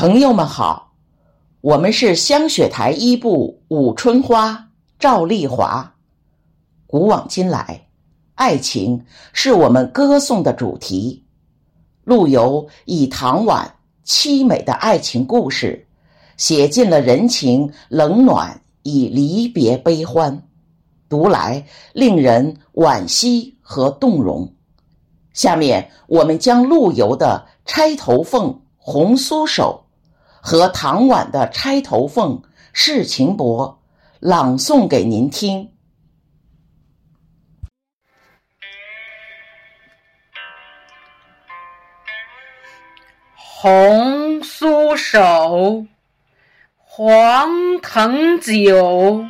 朋友们好，我们是香雪台一部舞春花赵丽华。古往今来，爱情是我们歌颂的主题。陆游以唐婉凄美的爱情故事，写尽了人情冷暖与离别悲欢，读来令人惋惜和动容。下面我们将陆游的《钗头凤·红酥手》和唐婉的《钗头凤·世情薄》朗诵给您听。红酥手，黄藤酒，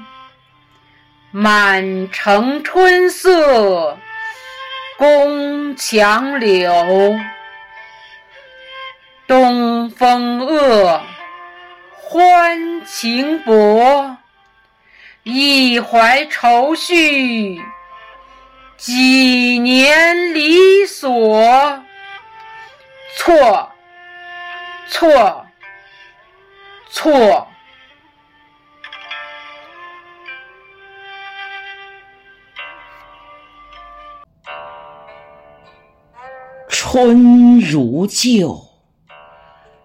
满城春色。宫墙柳，东风恶，欢情薄。一怀愁绪，几年离索。错，错，错。春如旧，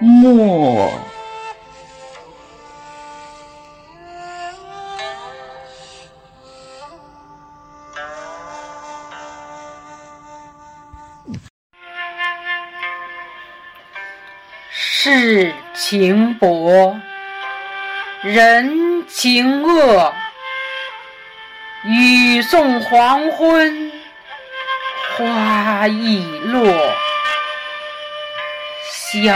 莫，世情薄，人情恶，雨送黄昏。花易落，晓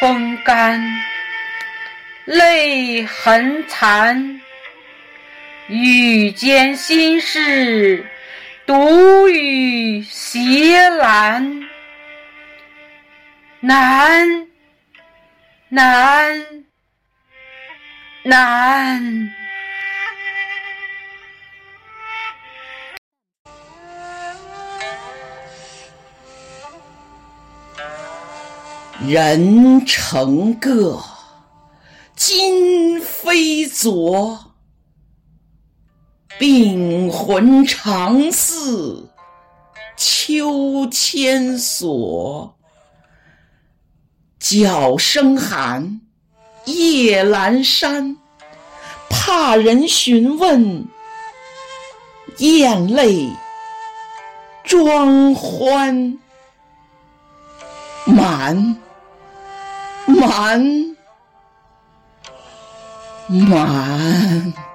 风干，泪痕残。欲笺心事，独语斜阑。难，难，难。人成各，今非昨。病魂常似秋千索。角声寒，夜阑珊。怕人询问，咽泪装欢。满。暖暖。